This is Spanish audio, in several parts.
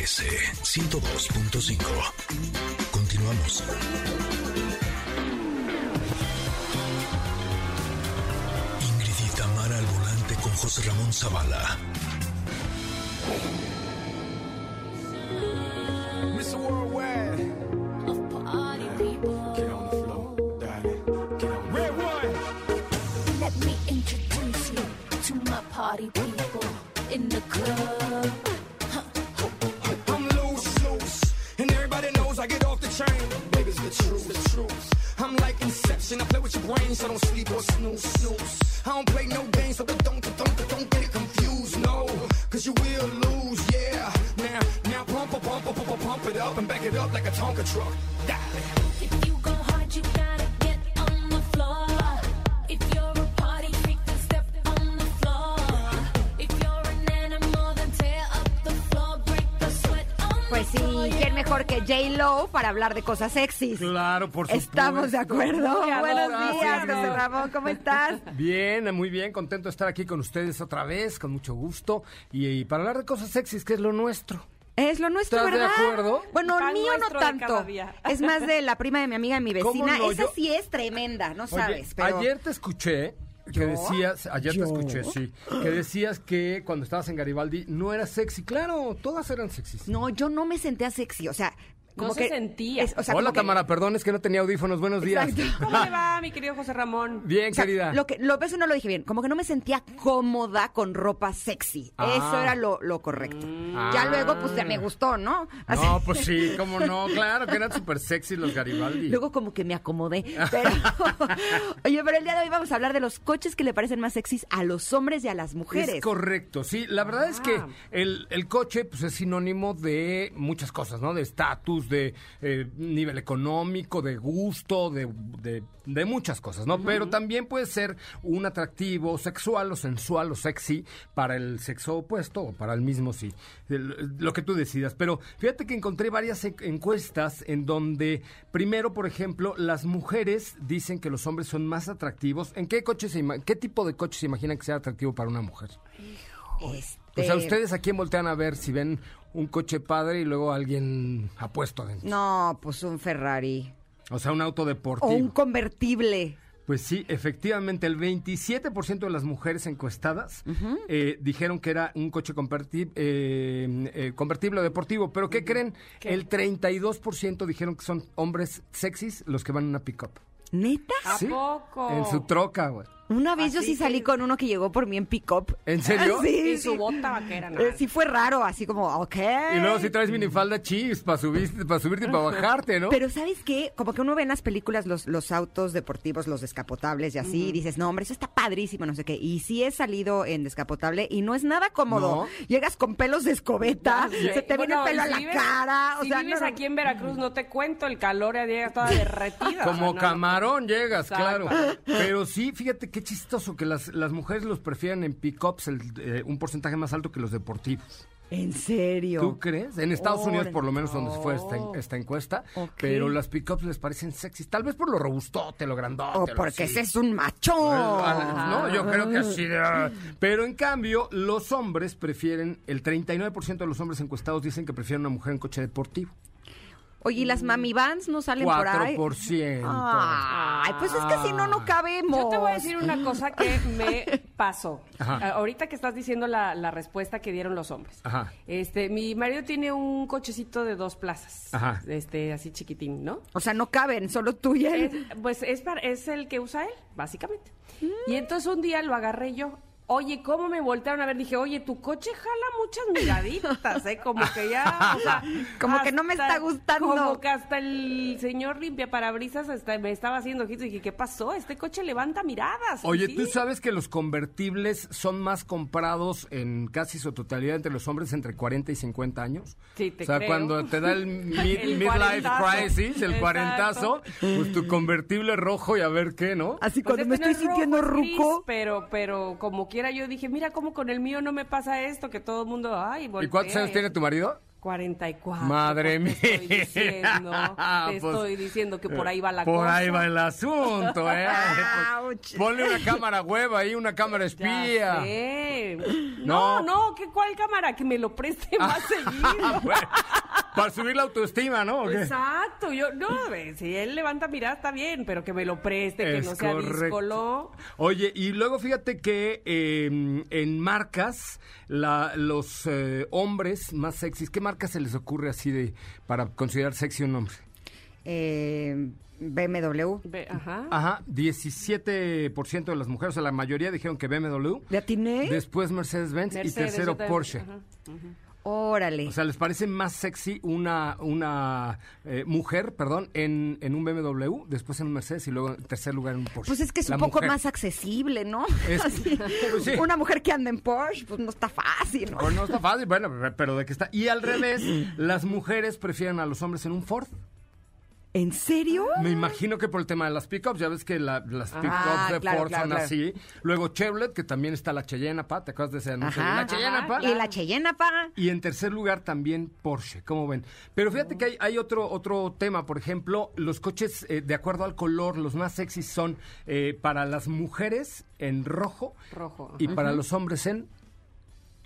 MBS 102.5. Continuamos. Ingrid y Tamara al volante con José Ramón Zavala. Mr. Get off the truth, the truth. I'm like Inception. I play with your brain, so don't sleep or snooze, snooze. I don't play no games, so don't, don't, don't, get it confused. No, cause you will lose, yeah. Now, now pump, pump, pump, pump, pump, it up and back it up like a Tonka truck. Darling. Sí, ¿quién mejor que J-Lo para hablar de cosas sexys? Claro, por supuesto. Estamos de acuerdo. Buenos días, Gracias, José Ramón, ¿cómo estás? Bien, muy bien, contento de estar aquí con ustedes otra vez, con mucho gusto. Y, y para hablar de cosas sexys, que es lo nuestro. Es lo nuestro, ¿Estás de ¿verdad? acuerdo? Bueno, Pan mío no de tanto. Es más de la prima de mi amiga, mi ¿Cómo vecina. no? Esa Yo- sí es tremenda, no Oye, sabes. Pero... ayer te escuché que decías, ayer ¿Yo? te escuché, sí, que decías que cuando estabas en Garibaldi no era sexy. Claro, todas eran sexys. No, yo no me sentía sexy, o sea... Como No se que sentía. es- o sea, Hola, que- Tamara, perdón, es que no tenía audífonos. Buenos días. Exacto. ¿Cómo le va, mi querido José Ramón? Bien, O sea, querida. Lo que lo eso no lo dije bien, como que no me sentía cómoda con ropa sexy. Ah. Eso era lo, lo correcto. Ah. Ya luego pues ya me gustó, ¿no? Así- No, pues sí, cómo no. Claro que eran súper sexy los Garibaldi. Luego como que me acomodé. Pero, oye, pero el día de hoy vamos a hablar de los coches que le parecen más sexys a los hombres y a las mujeres. Es correcto, sí. La verdad es que Ah. el, el coche pues, es sinónimo de muchas cosas, ¿no? De estatus, de eh, nivel económico, de gusto, de, de- de muchas cosas, ¿no? Pero también puede ser un atractivo sexual o sensual o sexy para el sexo opuesto o para el mismo, sí. El- lo que tú decidas. Pero fíjate que encontré varias e- encuestas en donde, primero, por ejemplo, las mujeres dicen que los hombres son más atractivos. ¿En qué coche se ima- qué tipo de coche se imagina que sea atractivo para una mujer? Este, O sea, ustedes a quién voltean a ver si ven un coche padre y luego alguien apuesto adentro. No, pues un Ferrari. O sea, un auto O deportivo. un convertible. Pues sí, efectivamente, el 27% de las mujeres encuestadas eh, dijeron que era un coche converti- eh, eh, convertible o deportivo. Pero ¿qué creen? El 32% dijeron que son hombres sexys los que van en una pick-up. ¿Neta? ¿A poco? En su troca, güey. Una vez yo Así sí salí que- con uno que llegó por mí en pick-up. ¿En serio? Sí, Y sí. su bota vaquera, ¿no? Eh, sí fue raro, así como, ok. Y luego si traes minifalda chips para subirte, para subirte y para bajarte, ¿no? Pero ¿sabes qué? Como que uno ve en las películas los, los autos deportivos, los descapotables y así, y dices, no, hombre, eso está padrísimo, no sé qué. Y sí he salido en descapotable y no es nada cómodo. ¿No? Llegas con pelos de escobeta, se te viene Bueno, el pelo y a si la vives- cara. O si sea, vives no, no. aquí en Veracruz, no te cuento, el calor ya llega toda derretida. Como o sea, no, no. camarón llegas, Exacto. claro. Pero sí, fíjate qué chistoso que las, las mujeres los prefieren en pick-ups eh, un porcentaje más alto que los deportivos. ¿En serio? ¿Tú crees? En Estados Unidos, por lo menos, donde fue esta, Oh. esta encuesta. Pero las pick-ups les parecen sexys. Tal vez por lo robustote, lo grandote. O lo porque ese es un macho. No, yo creo que así. de- Pero en cambio, los hombres prefieren, el 39% de los hombres encuestados dicen que prefieren una mujer en coche deportivo. Oye, ¿y las mami vans no salen por ahí? 4%. Ay, pues es que si no, no cabemos. Yo te voy a decir una cosa que me pasó. Ajá. Ah, Ahorita que estás diciendo la, la respuesta que dieron los hombres. Ajá. Este, mi marido tiene un cochecito de dos plazas. Ajá. Este, así chiquitín, ¿no? O sea, no caben, solo tú y él. Es- pues es, para- es el que usa él, básicamente. Mm. Y entonces un día lo agarré yo. Oye, ¿cómo me voltearon a ver? Dije, oye, tu coche jala muchas miraditas, ¿eh? Como que ya, o sea... Como que no me está gustando. Como que hasta el señor limpia parabrisas hasta me estaba haciendo ojitos. Y dije, ¿qué pasó? Este coche levanta miradas. Oye, Sí. ¿tú sabes que los convertibles son más comprados en casi su totalidad entre los hombres entre 40 y 50 años? Sí, te O sea, creo. cuando te da el, mid- El midlife crisis, el Exacto. cuarentazo, pues tu convertible rojo y a ver qué, ¿no? Así Pues cuando me este no estoy es sintiendo rojo, es gris, ruco. pero, pero como yo dije, mira cómo con el mío no me pasa esto, que todo el mundo, ay, ¿Y cuántos años tiene tu marido? 44. Madre Te estoy mía. diciendo, te Pues, estoy diciendo que por ahí va la Por cosa. ahí va el asunto, ¿eh? Ouch. Ponle una cámara hueva ahí, una cámara espía. No. No, no, ¿qué, ¿cuál cámara? Que me lo preste más seguido. Ah, Bueno, para subir la autoestima, ¿no? Exacto, yo, no, si él levanta mirada está bien, pero que me lo preste, que Es no sea correcto. díscolo. Oye, y luego fíjate que eh, en marcas, la- los eh, hombres más sexys, ¿qué marca se les ocurre así de para considerar sexy un hombre? Eh, BMW. Ve, ajá. Ajá, 17% de las mujeres, o sea, la mayoría dijeron que BMW. ¿Le atiné? Después Mercedes-Benz y tercero Porsche. ajá. Órale. O sea, ¿les parece más sexy una, una eh, mujer, perdón, en, en un BMW, después en un Mercedes y luego en tercer lugar en un Porsche? Pues es que es La un poco mujer. más accesible, ¿no? Es- Así, pues sí. Una mujer que anda en Porsche, pues no está fácil, ¿no? Pues no está fácil, bueno, pero de que está. Y al revés, las mujeres prefieren a los hombres en un Ford. ¿En serio? Me imagino que por el tema de las pickups, ya ves que la- las pickups Ah, de claro, Ford claro, son claro. así. Luego Chevrolet, que también está la Cheyenne, pa, ¿te acuerdas de ese anuncio? Ajá. La Cheyenne, Ajá, pa. Y la Cheyenne, pa. Y en tercer lugar también Porsche, ¿cómo ven? Pero fíjate que hay, hay otro, otro tema, por ejemplo, los coches, eh, de acuerdo al color, los más sexys son eh, para las mujeres en rojo, Rojo, y para los hombres en,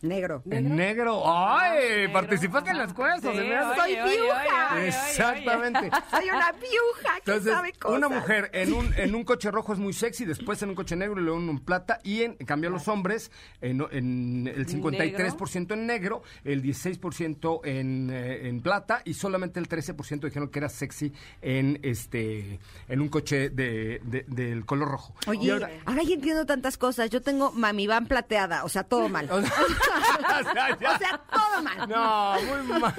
Negro. en negro. ¡Ay! negro, participaste en las cuestas, Sí, Soy viuja. oye, oye, oye. Exactamente. Soy una viuja que Entonces, sabe cosas. una mujer en un, en un coche rojo es muy sexy, después en un coche negro y luego en un plata, y en, en cambio los hombres, en, en el 53% en negro, el 16% en, eh, en plata, y solamente el 13% dijeron que era sexy en este en un coche de, de- del color rojo. Y Oye, ahora- ahora ya entiendo tantas cosas. Yo tengo mami van plateada, o sea, todo mal. o sea, O sea, todo mal. no, muy mal.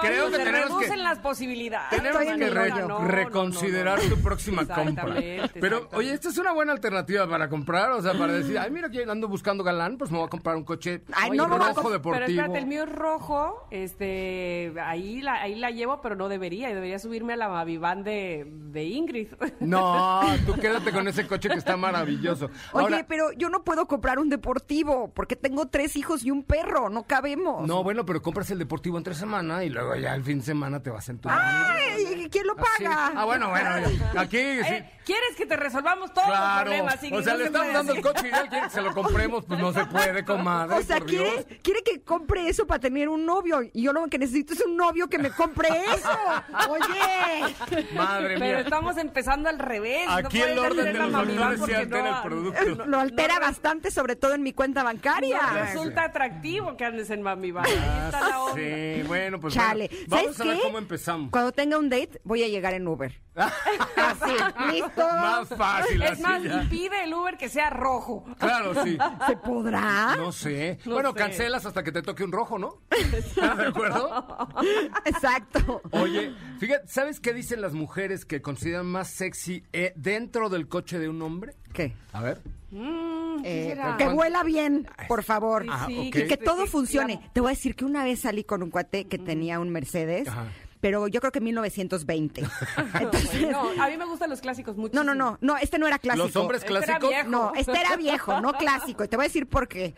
Creo que se tenemos reducen que... las posibilidades. Tenemos que re-. No, reconsiderar no, no. tu próxima compra. Exactamente, Pero, oye, esta es una buena alternativa para comprar, o sea, para decir, ay, mira que ando buscando galán, pues me voy a comprar un coche Ay, Oye, no rojo deportivo. Pero espérate, el mío es rojo, este, ahí la, ahí la llevo, pero no debería, y debería subirme a la Mavivan de, de Ingrid. No, tú quédate con ese coche que está maravilloso. Oye, Ahora, pero yo no puedo comprar un deportivo porque tengo tres hijos y un perro. No cabemos. no, bueno, pero compras el deportivo entre semana y luego ya el fin de semana te vas en tu... Ay, ¿quién lo Así. paga? Ah, bueno, bueno, aquí sí. Eh, ¿Quieres que te resolvamos todos los Claro, problemas? Ingrid? o sea, No le se estamos dando el coche y él quiere que se lo compremos, pues no se puede, comadre. O sea, quiere, quiere que compre eso para tener un novio. Y yo lo que necesito es un novio que me compre eso. Oye. Madre Pero mía. estamos empezando al revés. no Aquí el puedes orden de los factores altera no- el producto. Lo altera No, no, bastante, sobre todo en mi cuenta bancaria. No resulta atractivo que andes en Mavivan. Ahí está la onda. Sí, bueno, pues Chale. bueno, ¿Sabes vamos a ver qué? cómo empezamos. Cuando tenga un date, voy a llegar en Uber. Así, listo. Más fácil, Es así más, ya. y pide el Uber que sea rojo. Claro, sí. ¿Se podrá? No sé. No bueno, sé. cancelas hasta que te toque un rojo, ¿no? ¿Estás de acuerdo? Exacto. Oye, fíjate, ¿sabes qué dicen las mujeres que consideran más sexy eh, dentro del coche de un hombre? ¿Qué? A ver. Mm, ¿qué Eh, que vuela bien, por favor. Sí, Ah. Y que todo funcione. Te voy a decir que una vez salí con un cuate que tenía un Mercedes, Ajá. pero yo creo que en 1920. Entonces, No, a mí me gustan los clásicos mucho. no, no, no, no, este no era clásico. Los hombres Este clásicos. No, este era viejo, no clásico. Y te voy a decir por qué.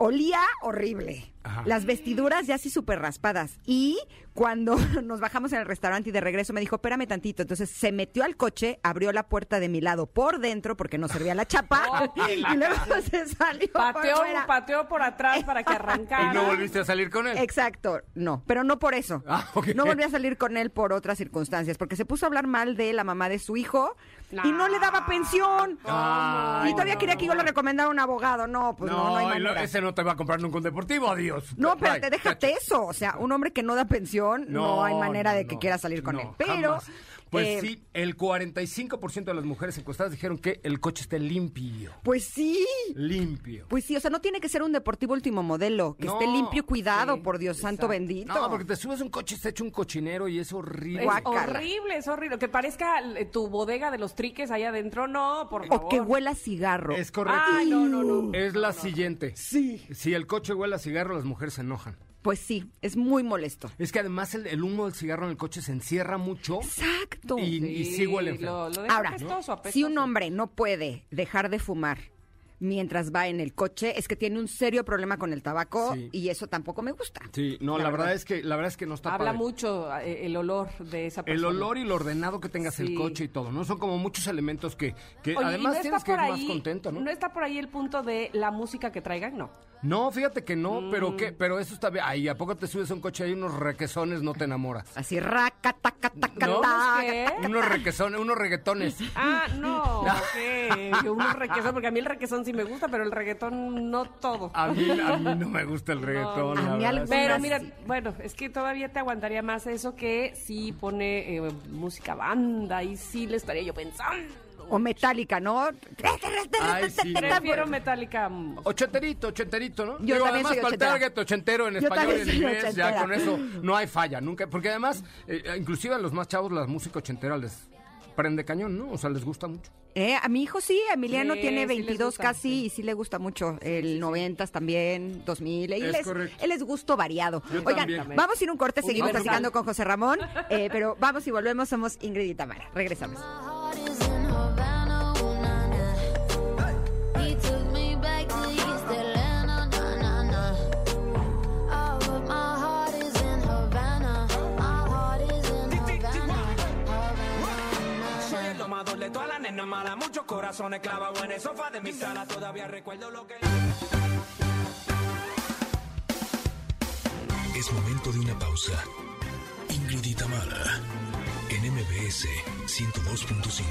Olía horrible. Ajá. Las vestiduras ya así súper raspadas. Y cuando nos bajamos en el restaurante y de regreso me dijo, espérame tantito. Entonces se metió al coche, abrió la puerta de mi lado por dentro porque no servía la chapa. y luego se salió por Pateó, fuera. pateó por atrás para que arrancara. ¿Y no volviste a salir con él? Exacto, no, pero no por eso. Ah, ok. No volví a salir con él por otras circunstancias, porque se puso a hablar mal de la mamá de su hijo y no le daba pensión. Ay, y todavía no. quería que yo le recomendara un abogado. No, pues no, no, hay manera. ese no te va a comprar nunca un deportivo, adiós. No, Bye. espérate, déjate eso. O sea, un hombre que no da pensión, no, hay manera de que no, quiera salir con no, él. Pero, jamás. Pues eh, sí, el 45% de las mujeres encuestadas dijeron que el coche esté limpio. pues sí. Limpio. Pues sí, o sea, no tiene que ser un deportivo último modelo, que No, esté limpio y cuidado, sí, por Dios santo bendito. No, porque te subes a un coche, está hecho un cochinero y es horrible. Es Guácala. horrible, es horrible. Que parezca eh, tu bodega de los triques allá adentro, no, por favor. O que huela a cigarro. Es correcto. Ay, no, no, no. Es la siguiente. Sí. Si el coche huele a cigarro, las mujeres se enojan. Pues sí, es muy molesto. Es que además el, el humo del cigarro en el coche se encierra mucho Exacto. y, y sí huele feo. Lo, Ahora, apestoso, apestoso. si un hombre no puede dejar de fumar, mientras va en el coche es que tiene un serio problema con el tabaco Sí. y eso tampoco me gusta. Sí, no, la, verdad. es que la verdad es que no está Habla padre. mucho eh, el olor de esa persona. El olor y lo ordenado que tengas el Sí. coche y todo, ¿no? Son como muchos elementos que, que Oye, ¿y además no tienes que ir más contento, ¿no? está por ahí el punto de la música que traigan? No. No, fíjate que no, Mm. pero qué, pero eso está bien. Ay, ¿a poco te subes a un coche y hay unos requesones, no te enamoras? Así raca, taca, taca, ¿No? taca. ¿Qué? Unos requesones, unos reggaetones. Ah, no, ok. Yo unos requesón, porque a mí el requesón sí me gusta, pero el reggaetón no todo. A mí, a mí no me gusta el reggaetón. A la mí verdad. algunas Pero mira, bueno, es que todavía te aguantaría más eso que si pone eh, música banda y sí le estaría yo pensando. O metálica, ¿no? Ay, sí. Prefiero Metallica. mm, Ochenterito, ochenterito, ¿no? Yo Digo, también además soy para el target ochentero en Yo español y en inglés, ya ochentera. con eso no hay falla, nunca. Porque además, eh, inclusive a los más chavos la música ochentera les prende cañón, ¿no? O sea, les gusta mucho. Eh, a mi hijo sí, Emiliano Sí, tiene sí les 22 gusta, casi sí. y sí le gusta mucho. El 90 también, 2000. Él Es es, correcto. él es gusto variado. Yo Oigan, también. vamos a ir un corte, seguimos platicando con José Ramón, eh, pero vamos y volvemos, somos Ingrid y Tamara. Regresamos. De todas las nenas malas, muchos corazones clavados en el sofá de mi sala. Todavía recuerdo lo que. Es momento de una pausa. Ingrid y Tamara, en MBS 102.5.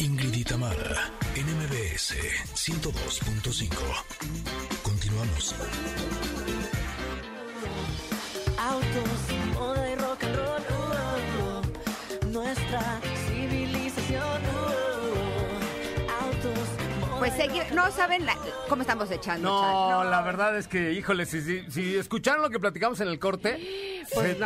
Ingrid y Tamara, en MBS 102.5. Continuamos. Autos, no saben la- cómo estamos echando. No, Chan. la verdad es que, híjole, si, si, si escucharon lo que platicamos en el corte, Pues,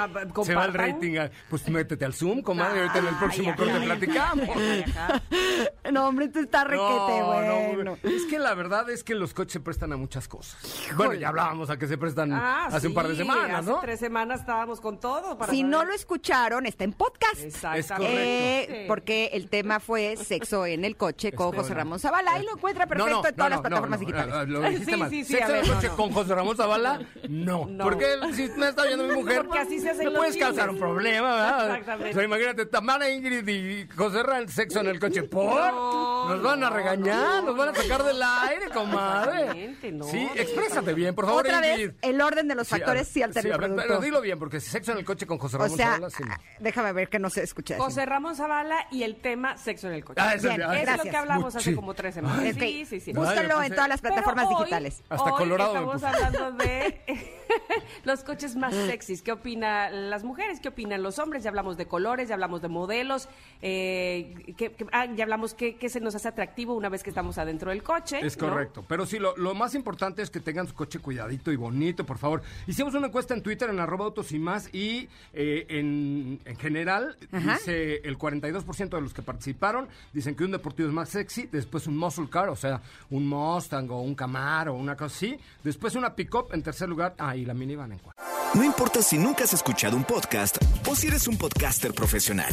se, va el rating. ah, Pues métete al Zoom, comadre, ahorita en el próximo Ay, corte ay, ay. platicamos. No, hombre, esto está requete No, bueno. no, la verdad es que los coches se prestan a muchas cosas. Bueno, ya hablábamos a que se prestan Ah, hace un par de sí, semanas, hace ¿no? tres semanas estábamos con todo. para Si saber. no lo escucharon, está en podcast. Exactamente. Eh, porque el tema fue sexo en el coche con José. Ramón Zavala y lo encuentra perfecto No, no, en todas no, las no, plataformas no, digitales. Lo dijiste Sí, mal. sí, sí, ¿Sexo en el coche no, no. con José Ramón Zavala? No. No. Porque si me está viendo mi mujer, Porque así se hacen me los puedes causar un problema, ¿verdad? Exactamente. O sea, imagínate, Tamara, Ingrid y José Ramón, sexo en el coche. ¿Por? No, nos van a regañar, no, nos van a sacar del aire, comadre. Exactamente, no, Sí, exprésate bien, por favor, Otra Ingrid. vez, el orden de los Sí, factores sí altera sí, el producto. Pero dilo bien, porque si sexo en el coche con José o Ramón sea, Zavala, sí, ah, déjame ver que no se escucha. José Ramón Zavala y el tema sexo en el coche. Ah, eso Bien, ah, es lo que hablamos hace como tres semanas. Ok, Sí, sí, sí. Búscalo Ay, en todas las plataformas hoy- digitales. Hasta hoy Colorado estamos hablando de los coches más sexys. ¿Qué opinan las mujeres? ¿Qué opinan los hombres? Ya hablamos de colores, ya hablamos de modelos. Eh, ¿qué- qué- ah, ya hablamos qué, qué se nos hace atractivo una vez que estamos adentro del coche. Es ¿no? correcto. Pero sí, lo, lo más importante es que tengan su coche cuidadito y bonito, por favor. Hicimos una encuesta en Twitter, en arroba autos y más, y eh, en, en general, Ajá. dice el 42% de los que participaron, dicen que un deportivo es más sexy, después un muscle car, o sea, un Mustang o un Camaro o una cosa así, después una pick-up, en tercer lugar, ah, y la minivan en cuarto. No importa si nunca has escuchado un podcast o si eres un podcaster profesional.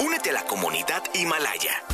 Únete a la comunidad Himalaya.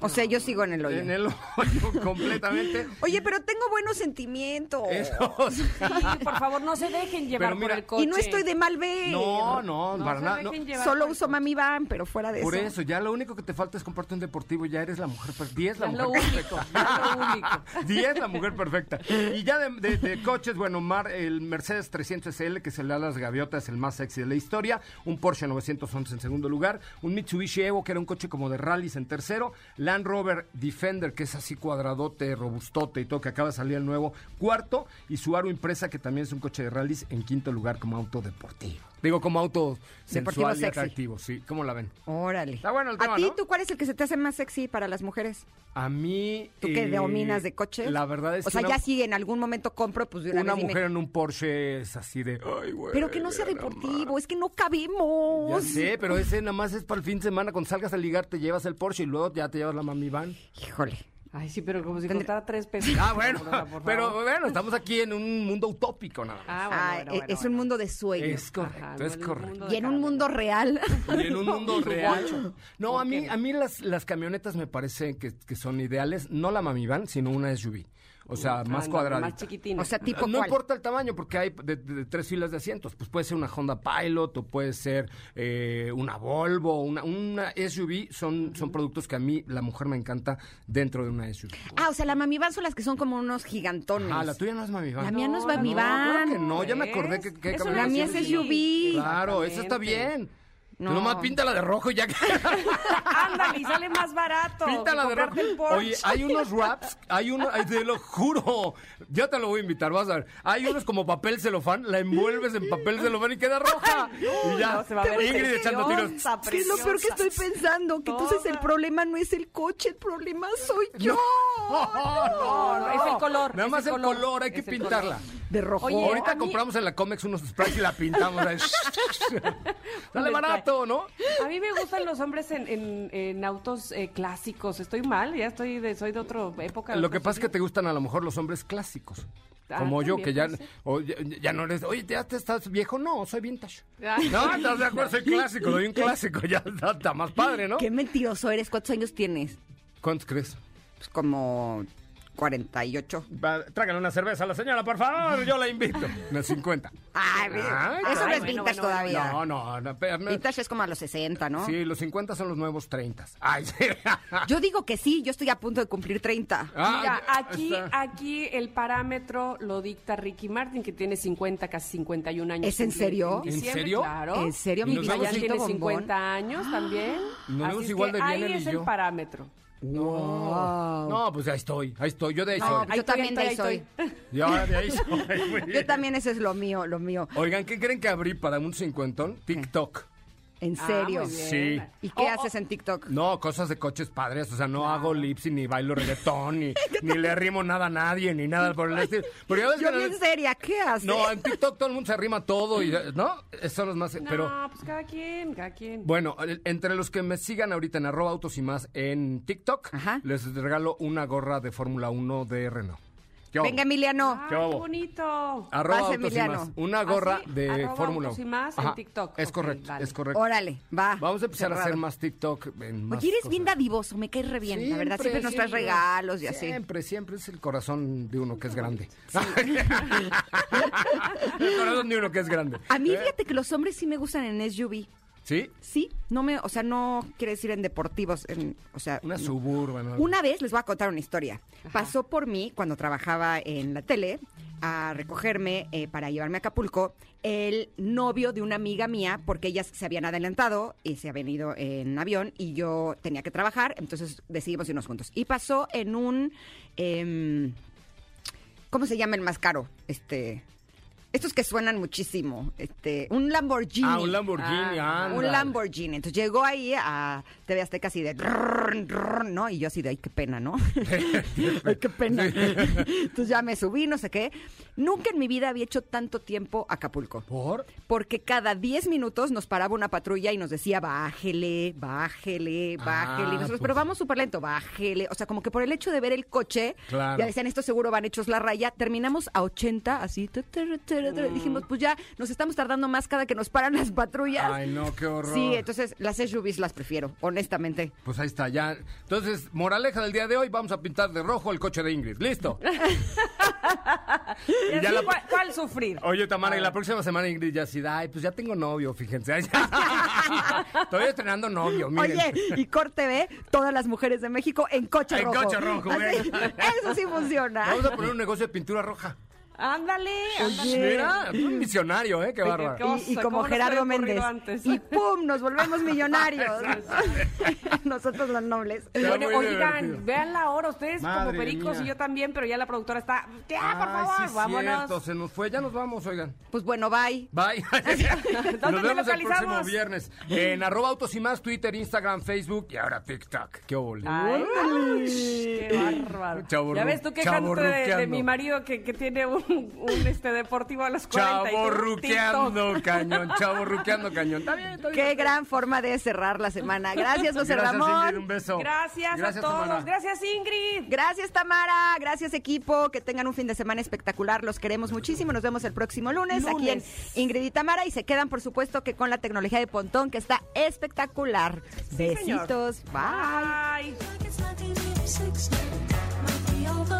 O sea, yo sigo en el hoyo. En el hoyo completamente. Oye, pero tengo buenos sentimientos. Eso, Sí, por favor, no se dejen llevar Pero mira, por el coche. Y no estoy de mal ver. no, no, No para nada. no. Solo uso. Mami Van, pero fuera de Por eso. eso, ya lo único que te falta es comprarte un deportivo, ya eres la mujer perfecta. 10 la mujer lo perfecta. único, es lo único. 10 la mujer perfecta. Y ya de, de- de coches, bueno, Mar, el Mercedes 300 SL, que se le da a las gaviotas, el más sexy de la historia. Un Porsche 911 en segundo lugar. Un Mitsubishi Evo, que era un coche como de rallies en tercero. Land Rover Defender, que es así cuadradote, robustote y todo, que acaba de salir el nuevo. Cuarto. Y Subaru Impresa, que también es un coche de rallies en quinto lugar como auto deportivo. Digo, como auto sensual y sexy. atractivo, sí. ¿Cómo la ven? Órale. Está bueno el ¿A tema, ti, ¿no? tú cuál es el que se te hace más sexy para las mujeres? A mí... ¿Tú que eh, dominas de coches? La verdad es O que sea, una- ya si en algún momento compro, pues de una, Una vez dime, mujer en un Porsche es así de. Ay, güey. Pero que no sea deportivo, es que no Ya cabemos. sé, pero ese nada más es para el fin de semana. Cuando salgas a ligar, te llevas el Porsche y luego ya te llevas la mami van. Híjole. Ay, sí, pero como si Tendré- costara tres pesos. Ah, bueno, pero bueno, estamos aquí en un mundo utópico nada más. Ah, bueno, Ah, bueno, e- bueno, es bueno. un mundo de sueños. Es correcto, Ajá, es no, correcto. Y en un mundo real. Y en un mundo real. No, ¿Por a mí, a mí las, las camionetas me parece que, que son ideales, no la mamivan, sino una SUV. O sea, más Ándale, cuadrada. Más chiquitina. O sea, tipo no cuál. importa el tamaño, porque hay de, de- de tres filas de asientos. Pues puede ser una Honda Pilot o puede ser eh, una Volvo, una, una SUV. Son, son productos que a mí, la mujer me encanta dentro de una SUV. Ah, o sea, la mamivan son las que son como unos gigantones. Ah, la tuya no es mamivan. La mía no es No, mamivan. No, claro que no, ya me acordé que, que Es una La mía es SUV. Claro, eso está bien. No. Tú nomás píntala de rojo y ya que... Ándale, y sale más barato. Píntala de rojo. el. Oye, hay unos wraps, hay uno, te lo juro, yo te lo voy a invitar, vas a ver. Hay unos como papel celofán, la envuelves en papel celofán y queda roja. y ya, no, se va a ver Ingrid echando tiros. preciosa, ¿Qué es lo peor que estoy pensando? Que entonces el problema no es el coche, el problema soy yo. No, no, es el color. Nada más el color, hay que pintarla. De rojo. Oye, Ahorita mí- compramos en la Comex unos sprays y la pintamos. Sale barato, ¿no? A mí me gustan los hombres en, en- en autos eh, clásicos. Estoy mal, ya estoy de, soy de otra época. Lo que pasa es que te gustan a lo mejor los hombres clásicos. Ah, Como yo, que ya, o ya, ya no eres, oye, ¿ya te estás viejo? No, soy vintage. Ay. No, estás de acuerdo, soy clásico, soy un clásico, ya está, está más padre, ¿no? Qué mentiroso eres. ¿Cuántos años tienes? ¿Cuántos crees? Pues como 48. Va, tráigale una cerveza a la señora, por favor, yo la invito. Unas 50. Ay, Ay, eso no es vintage bueno, todavía. No, no, no. Vintage es como a los 60, ¿no? Sí, los 50 son los nuevos 30. Ay, sí. Yo digo que sí, yo estoy a punto de cumplir 30. Ah, Mira, ya aquí, está. aquí el parámetro lo dicta Ricky Martin, que tiene 50, casi 51 años. ¿Es en serio? ¿En diciembre, serio? Claro. ¿En serio, Y mi Y vemos Victorcito tiene bombón? 50 años también. Nos vemos Así es igual que de bien ahí él y es el yo. parámetro. No, no, pues ahí estoy, ahí estoy, yo de ahí No, soy. yo Ahí estoy, también de ahí soy. estoy. Yo de ahí soy. Yo también eso es lo mío, lo mío. Oigan, ¿qué creen que abrí para un cincuentón? TikTok. En Ah, serio. Sí. ¿Y qué Oh, haces en TikTok? No, cosas de coches padres, o sea, no hago lips ni bailo reggaetón, ni, ni le rimo nada a nadie, ni nada por el estilo. Pero ya ves Yo que en bien seria, ¿qué haces? no, en TikTok todo el mundo se rima todo y, ¿no? Esos son los más, pero... No, pues cada quien, cada quien. Bueno, entre los que me sigan ahorita en arroba autos y más en TikTok, Ajá. les regalo una gorra de Fórmula 1 de Renault. Venga, Emiliano. Ay, ¿qué bonito. Arroba Vas, autos Emiliano. y más. Una gorra ¿Ah, sí? de Fórmula autos 1. y más en TikTok. Es Ok, correcto, vale. es correcto. Órale, va. Vamos a empezar a hacer más TikTok en más Oye, eres bien dadivoso, me caes re bien, la verdad. Siempre nos traes regalos y así. Siempre, siempre es el corazón de uno que es grande. el corazón de uno que es grande. A mí, ¿Eh? fíjate que los hombres sí me gustan en SUV. ¿Sí? Sí, no me, o sea, no quiere decir en deportivos, en, o sea, Una no. suburban. ¿no? Una vez les voy a contar una historia. Pasó por mí cuando trabajaba en la tele a recogerme eh, para llevarme a Acapulco el novio de una amiga mía porque ellas se habían adelantado y se habían ido en avión y yo tenía que trabajar, entonces decidimos irnos juntos. Y pasó en un em, ¿cómo se llama el más caro? Este estos que suenan muchísimo, este, un Lamborghini. Ah, un Lamborghini, Ah, anda. Un Lamborghini. Entonces llegó ahí a TV Azteca así de... ¿no? Y yo así de, ay, qué pena, ¿no? ay, qué pena. Entonces ya me subí, no sé qué. Nunca en mi vida había hecho tanto tiempo Acapulco. ¿Por? Porque cada 10 minutos nos paraba una patrulla y nos decía, bájele, bájele, bájele. Ah, Y nosotros, pues. pero vamos súper lento, bájele. O sea, como que por el hecho de ver el coche, Claro. ya decían, estos seguro van hechos la raya. Terminamos a 80, así. tu, tu, tu, tu, tu. Dijimos, pues ya nos estamos tardando más cada que nos paran las patrullas. Ay, no, qué horror. Sí, entonces las SUVs las prefiero, honestamente. Pues ahí está, ya. Entonces, moraleja del día de hoy, vamos a pintar de rojo el coche de Ingrid. ¿Listo? Y Y ya así, la- ¿cuál, cuál sufrir? Oye, Tamara, y la próxima semana Ingrid ya así, ay, pues ya tengo novio, fíjense. Estoy estrenando novio, miren. Oye, y Corte B, todas las mujeres de México en coche En rojo. coche rojo, venga. Eso sí funciona. Vamos a poner un negocio de pintura roja. Ándale, ándale. Mira, un misionario, ¿eh? Qué bárbaro. Y, como ¿cómo nos Gerardo Méndez. antes? Y ¡pum! Nos volvemos millonarios. Nosotros los nobles. Bueno, oigan, divertido. vean la hora ustedes como pericos mía. y yo también, pero ya la productora está. Ya, por Ay, favor, sí vámonos. cierto, se nos fue. Ya nos vamos, oigan. Pues bueno, bye. Bye. ¿Dónde Nos te vemos el próximo viernes. En arroba autos y más, Twitter, Instagram, Facebook y ahora TikTok. Qué ole. Ay, qué bárbaro. Ya ves tú quejándote de, de mi marido que, que tiene un un, un, este deportivo a los 40 y tú, Chavo ruqueando cañón, chavo ruqueando cañón. Está bien, está bien. Qué gran forma de cerrar la semana. Gracias, José Gracias, Ramón. Ingrid, un beso. Gracias, a todos. Tamara. Gracias, Ingrid. Gracias, Tamara. Gracias, equipo. Que tengan un fin de semana espectacular. Los queremos muchísimo. Nos vemos el próximo lunes, aquí en. Ingrid y Tamara. Y se quedan, por supuesto, que con la tecnología de Pontón, que está espectacular. Besitos. Bye. Bye.